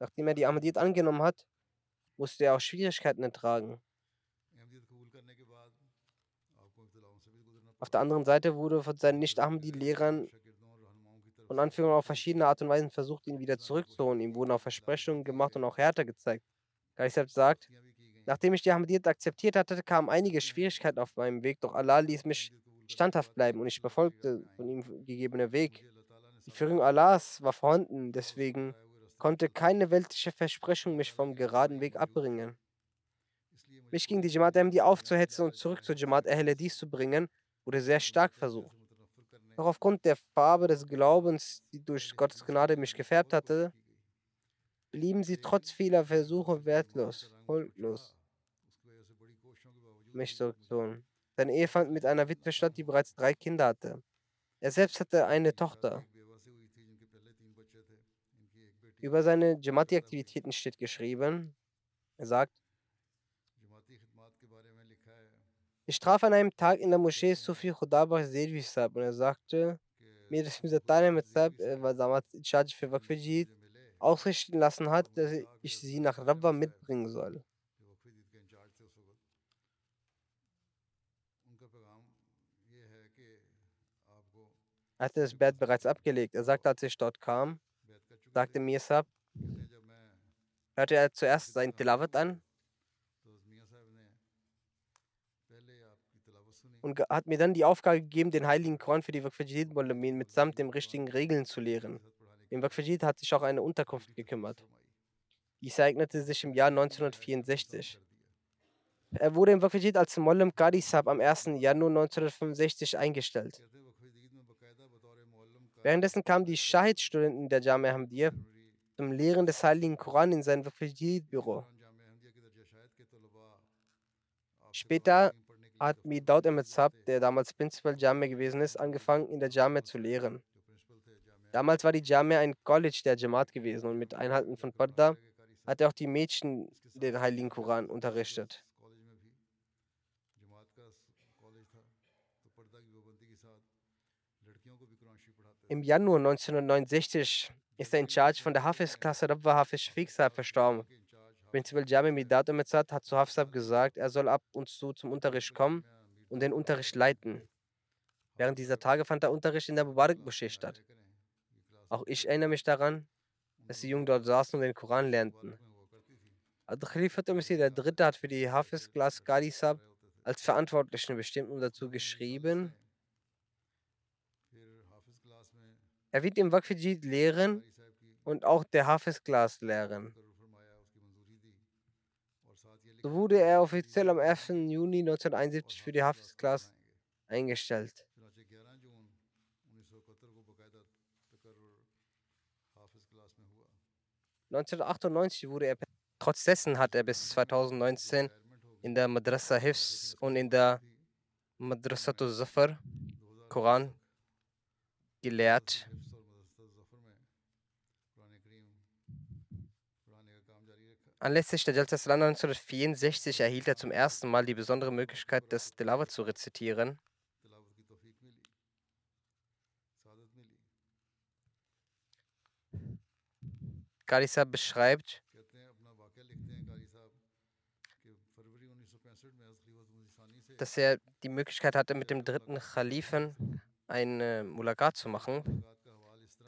Nachdem er die Ahmadiyyat angenommen hat, musste er auch Schwierigkeiten ertragen. Auf der anderen Seite wurde von seinen Nicht-Ahmadi-Lehrern und Anführern auf verschiedene Art und Weisen versucht, ihn wieder zurückzuholen. Ihm wurden auch Versprechungen gemacht und auch härter gezeigt. Gaisab sagt, Nachdem ich die Ahmadiyyat akzeptiert hatte, kamen einige Schwierigkeiten auf meinem Weg, doch Allah ließ mich standhaft bleiben und ich befolgte von ihm gegebenen Weg. Die Führung Allahs war vorhanden, deswegen konnte keine weltliche Versprechung mich vom geraden Weg abbringen. Mich gegen die Jamaat Ahmadi aufzuhetzen und zurück zur Jamaat Ahl zu bringen, wurde sehr stark versucht. Doch aufgrund der Farbe des Glaubens, die durch Gottes Gnade mich gefärbt hatte, blieben sie trotz vieler Versuche wertlos, folglos, mich zu tun. Sein Ehe fand mit einer Witwe statt, die bereits drei Kinder hatte. Er selbst hatte eine Tochter. Über seine Jamati-Aktivitäten steht geschrieben, er sagt, ich traf an einem Tag in der Moschee Sufi Khudabah Zedvi Sab und er sagte mir, dass Mirza Tane Sab, er war damals Charge für Waqfijid, ausrichten lassen hat, dass ich sie nach Rabwa mitbringen soll. Er hatte das Bett bereits abgelegt. Er sagte, als ich dort kam, sagte Mirsab, hörte er zuerst sein Tilawat an und hat mir dann die Aufgabe gegeben, den heiligen Koran für die Waqfajid Molamin mitsamt den richtigen Regeln zu lehren. Im Waqfajid hat sich auch eine Unterkunft gekümmert. Dies ereignete sich im Jahr 1964. Er wurde im Waqfajid als Mollam Qadi Sab am 1. Januar 1965 eingestellt. Währenddessen kamen die Shahid-Studenten der Jamia Ahmadiyya zum Lehren des Heiligen Koran in sein Waqfajid-Büro. Später hat mir Daud Ahmed der damals Principal Jamia gewesen ist, angefangen, in der Jamia zu lehren. Damals war die Jamia ein College der Jamaat gewesen und mit Einhalten von Parda hat er auch die Mädchen den Heiligen Koran unterrichtet. Im Januar 1969 ist er in Charge von der Hafiz-Klasse Rabwa Hafiz Shafiq verstorben. Prinzipal Jami Midat Umezat hat zu Hafsab gesagt, er soll ab und zu zum Unterricht kommen und den Unterricht leiten. Während dieser Tage fand der Unterricht in der Mubarak-Moschee statt. Auch ich erinnere mich daran, dass die Jungen dort saßen und den Koran lernten. Al-Khalifat Umesi der Dritte hat für die Hafiz-Klasse Qadi Sab als Verantwortlichen bestimmt und dazu geschrieben, er wird im Waqfijid lehren und auch der Hafiz-Glas lehren. So wurde er offiziell am 1. Juni 1971 für die Hafiz-Class eingestellt. (1998) wurde er. Trotz dessen hat er bis 2019 in der Madrasa Hifz und in der Madrasatul Zafar Koran gelehrt. Anlässlich der Jalsa Salam 1964 erhielt er zum ersten Mal die besondere Möglichkeit, das Tilawat zu rezitieren. Kalisa beschreibt, dass er die Möglichkeit hatte, mit dem dritten Khalifen eine Mulakat zu machen.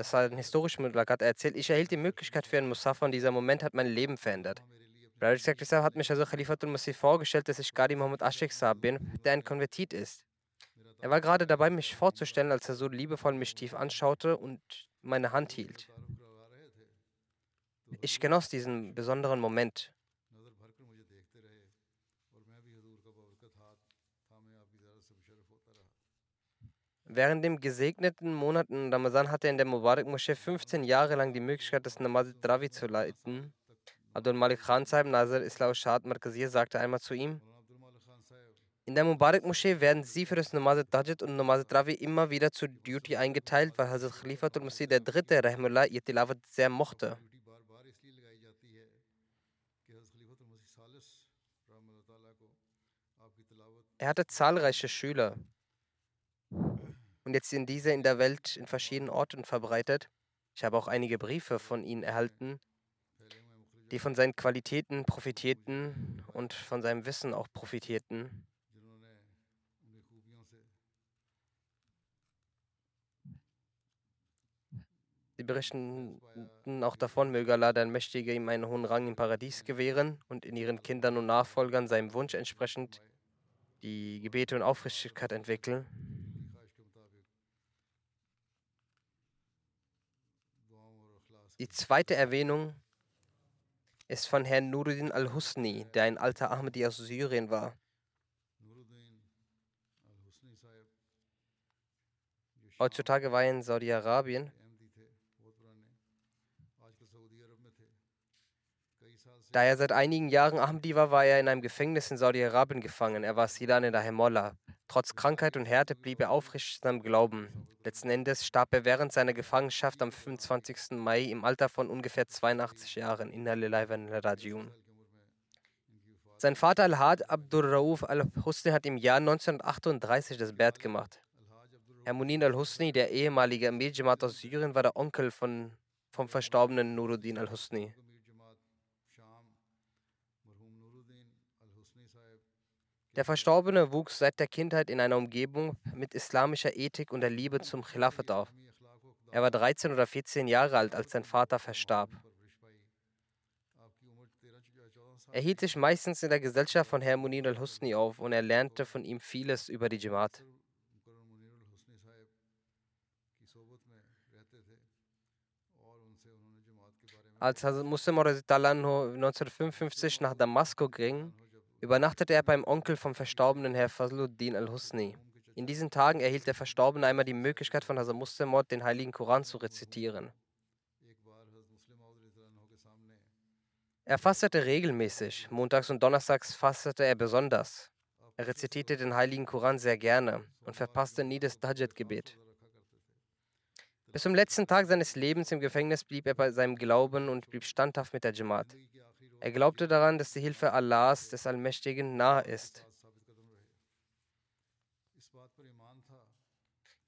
Das war ein historischer Mulakat. Er erzählt, ich erhielt die Möglichkeit für einen Musafa und dieser Moment hat mein Leben verändert. Brother Saab hat mich also Khalifatul Masih vorgestellt, dass ich Qadi Muhammad Ashik Saab bin, der ein Konvertit ist. Er war gerade dabei, mich vorzustellen, als er so liebevoll mich tief anschaute und meine Hand hielt. Ich genoss diesen besonderen Moment. Während dem gesegneten Monaten Ramazan hatte er in der Mubarak Moschee 15 Jahre lang die Möglichkeit, das Namaz Dravi zu leiten. Abdul Malik Khan Sahib Nazar Islam Shad Markazir sagte einmal zu ihm, in der Mubarak Moschee werden sie für das Namaz Tajid und Namaz Dravi immer wieder zur Duty eingeteilt, weil Hazrat Khalifatul Masih der Dritte Rahimullah ihr Tilawat sehr mochte. Er hatte zahlreiche Schüler und jetzt sind diese in der Welt in verschiedenen Orten verbreitet. Ich habe auch einige Briefe von ihnen erhalten, die von seinen Qualitäten profitierten und von seinem Wissen auch profitierten. Sie berichten auch davon, möge Allah, der Mächtige, ihm einen hohen Rang im Paradies gewähren und in ihren Kindern und Nachfolgern seinem Wunsch entsprechend die Gebete und Aufrichtigkeit entwickeln. Die zweite Erwähnung ist von Herrn Nuruddin al-Husni, der ein alter Ahmadi aus Syrien war. Heutzutage war er in Saudi-Arabien. Da er seit einigen Jahren Ahmadi war, war er in einem Gefängnis in Saudi-Arabien gefangen. Er war Silan in der Hemollah. Trotz Krankheit und Härte blieb er aufrichtig in seinem Glauben. Letzten Endes starb er während seiner Gefangenschaft am 25. Mai im Alter von ungefähr 82 Jahren. in Rajiun. Sein Vater Al-Had Abdur Rauf al-Husni hat im Jahr 1938 das Bert gemacht. Herr Munin al-Husni, der ehemalige Amir aus Syrien, war der Onkel von, vom verstorbenen Nuruddin al-Husni. Der Verstorbene wuchs seit der Kindheit in einer Umgebung mit islamischer Ethik und der Liebe zum Khilafat auf. Er war 13 oder 14 Jahre alt, als sein Vater verstarb. Er hielt sich meistens in der Gesellschaft von Herrn Munir al-Husni auf und er lernte von ihm vieles über die Jamaat. Als Muslim 1955 nach Damaskus ging, übernachtete er beim Onkel vom verstorbenen Herr Fazluddin al-Husni. In diesen Tagen erhielt der Verstorbene einmal die Möglichkeit von Hazrat Muslim den heiligen Koran zu rezitieren. Er fastete regelmäßig. Montags und Donnerstags fastete er besonders. Er rezitierte den heiligen Koran sehr gerne und verpasste nie das Dajjat-Gebet. Bis zum letzten Tag seines Lebens im Gefängnis blieb er bei seinem Glauben und blieb standhaft mit der Jamaat. Er glaubte daran, dass die Hilfe Allahs, des Allmächtigen, nahe ist.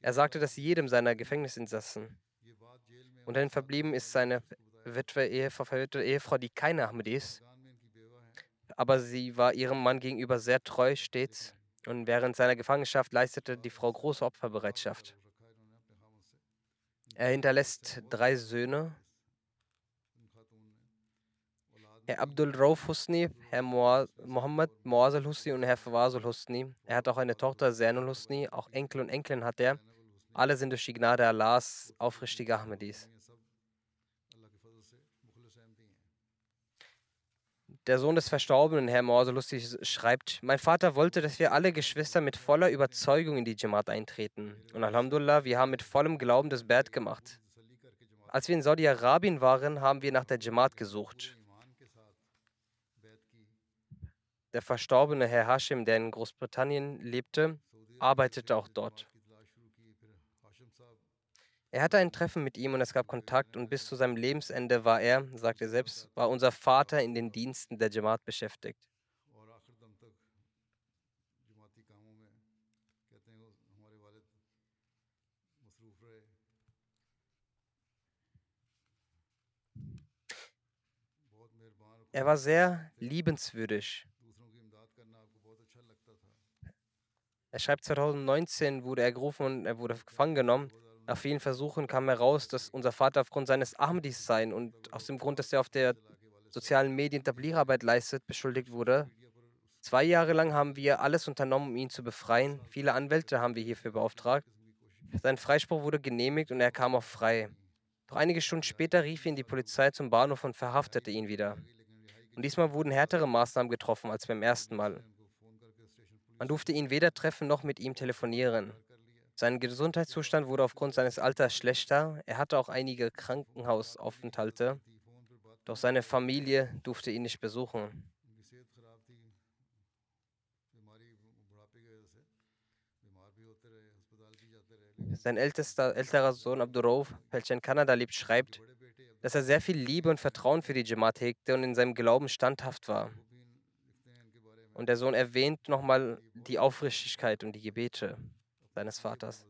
Er sagte das jedem seiner Gefängnisinsassen. Und dann verblieben ist seine Witwe, Ehefrau, verwitwete Ehefrau, die keine Ahmadi ist. Aber sie war ihrem Mann gegenüber sehr treu stets. Und während seiner Gefangenschaft leistete die Frau große Opferbereitschaft. Er hinterlässt drei Söhne. Herr Abdul Rauf Husni, Herr Mohammed Moaz al-Husni und Herr Fawaz al-Husni. Er hat auch eine Tochter, Zainul Husni, auch Enkel und Enkelin hat er. Alle sind durch die Gnade Allahs aufrichtige Ahmadis. Der Sohn des Verstorbenen, Herr Morselustig, schreibt, mein Vater wollte, dass wir alle Geschwister mit voller Überzeugung in die Jamaat eintreten. Und Alhamdulillah, wir haben mit vollem Glauben das Bert gemacht. Als wir in Saudi-Arabien waren, haben wir nach der Jamaat gesucht. Der verstorbene Herr Hashim, der in Großbritannien lebte, arbeitete auch dort. Er hatte ein Treffen mit ihm und es gab Kontakt und bis zu seinem Lebensende war er, sagt er selbst, war unser Vater in den Diensten der Jamaat beschäftigt. Er war sehr liebenswürdig. Er schreibt, 2019 wurde er gerufen und er wurde gefangen genommen. Nach vielen Versuchen kam heraus, dass unser Vater aufgrund seines Ahmadis sein und aus dem Grund, dass er auf der sozialen Medien Tablierarbeit leistet, beschuldigt wurde. Zwei Jahre lang haben wir alles unternommen, um ihn zu befreien. Viele Anwälte haben wir hierfür beauftragt. Sein Freispruch wurde genehmigt und er kam auch frei. Doch einige Stunden später rief ihn die Polizei zum Bahnhof und verhaftete ihn wieder. Und diesmal wurden härtere Maßnahmen getroffen als beim ersten Mal. Man durfte ihn weder treffen noch mit ihm telefonieren. Sein Gesundheitszustand wurde aufgrund seines Alters schlechter. Er hatte auch einige Krankenhausaufenthalte. Doch seine Familie durfte ihn nicht besuchen. Sein ältester, älterer Sohn Abdurrauf, welcher in Kanada lebt, schreibt, dass er sehr viel Liebe und Vertrauen für die Jamaat hegte und in seinem Glauben standhaft war. Und der Sohn erwähnt nochmal die Aufrichtigkeit und die Gebete seines Vaters.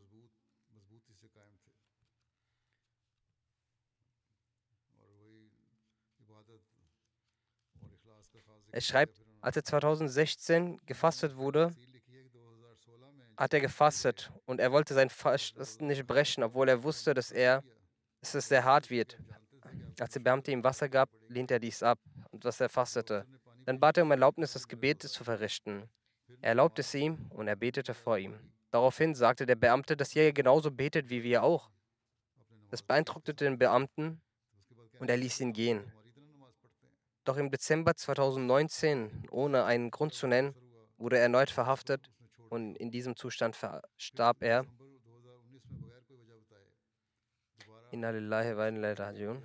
Er schreibt, als er 2016 gefastet wurde, hat er gefastet und er wollte sein Fasten nicht brechen, obwohl er wusste, dass er, dass es sehr hart wird. Als der Beamte ihm Wasser gab, lehnte er dies ab und was er fastete. Dann bat er um Erlaubnis, das Gebet zu verrichten. Er erlaubte es ihm und er betete vor ihm. Daraufhin sagte der Beamte, dass er genauso betet wie wir auch. Das beeindruckte den Beamten und er ließ ihn gehen. Doch im Dezember 2019, ohne einen Grund zu nennen, wurde er erneut verhaftet und in diesem Zustand starb er. Inna lillahi.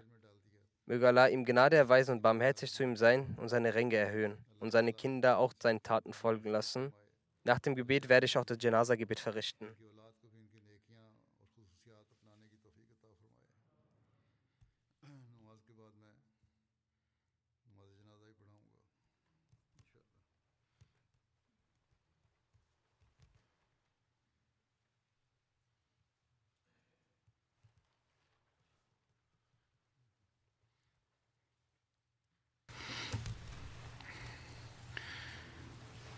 Möge Allah ihm Gnade erweisen und barmherzig zu ihm sein und seine Ränge erhöhen und seine Kinder auch seinen Taten folgen lassen. Nach dem Gebet werde ich auch das Janaza-Gebet verrichten.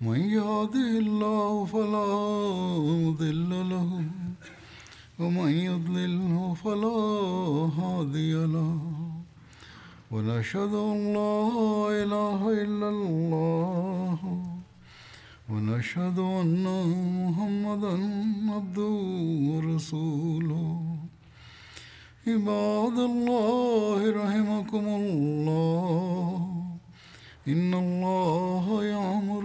من يهده الله فلا مضل له ومن يضلله فلا هادي له. ونشهد أن لا إله إلا الله ونشهد أن محمدا عبده ورسوله. عباد الله رحمكم الله إن الله يأمر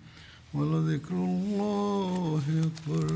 ولذكر الله أكبر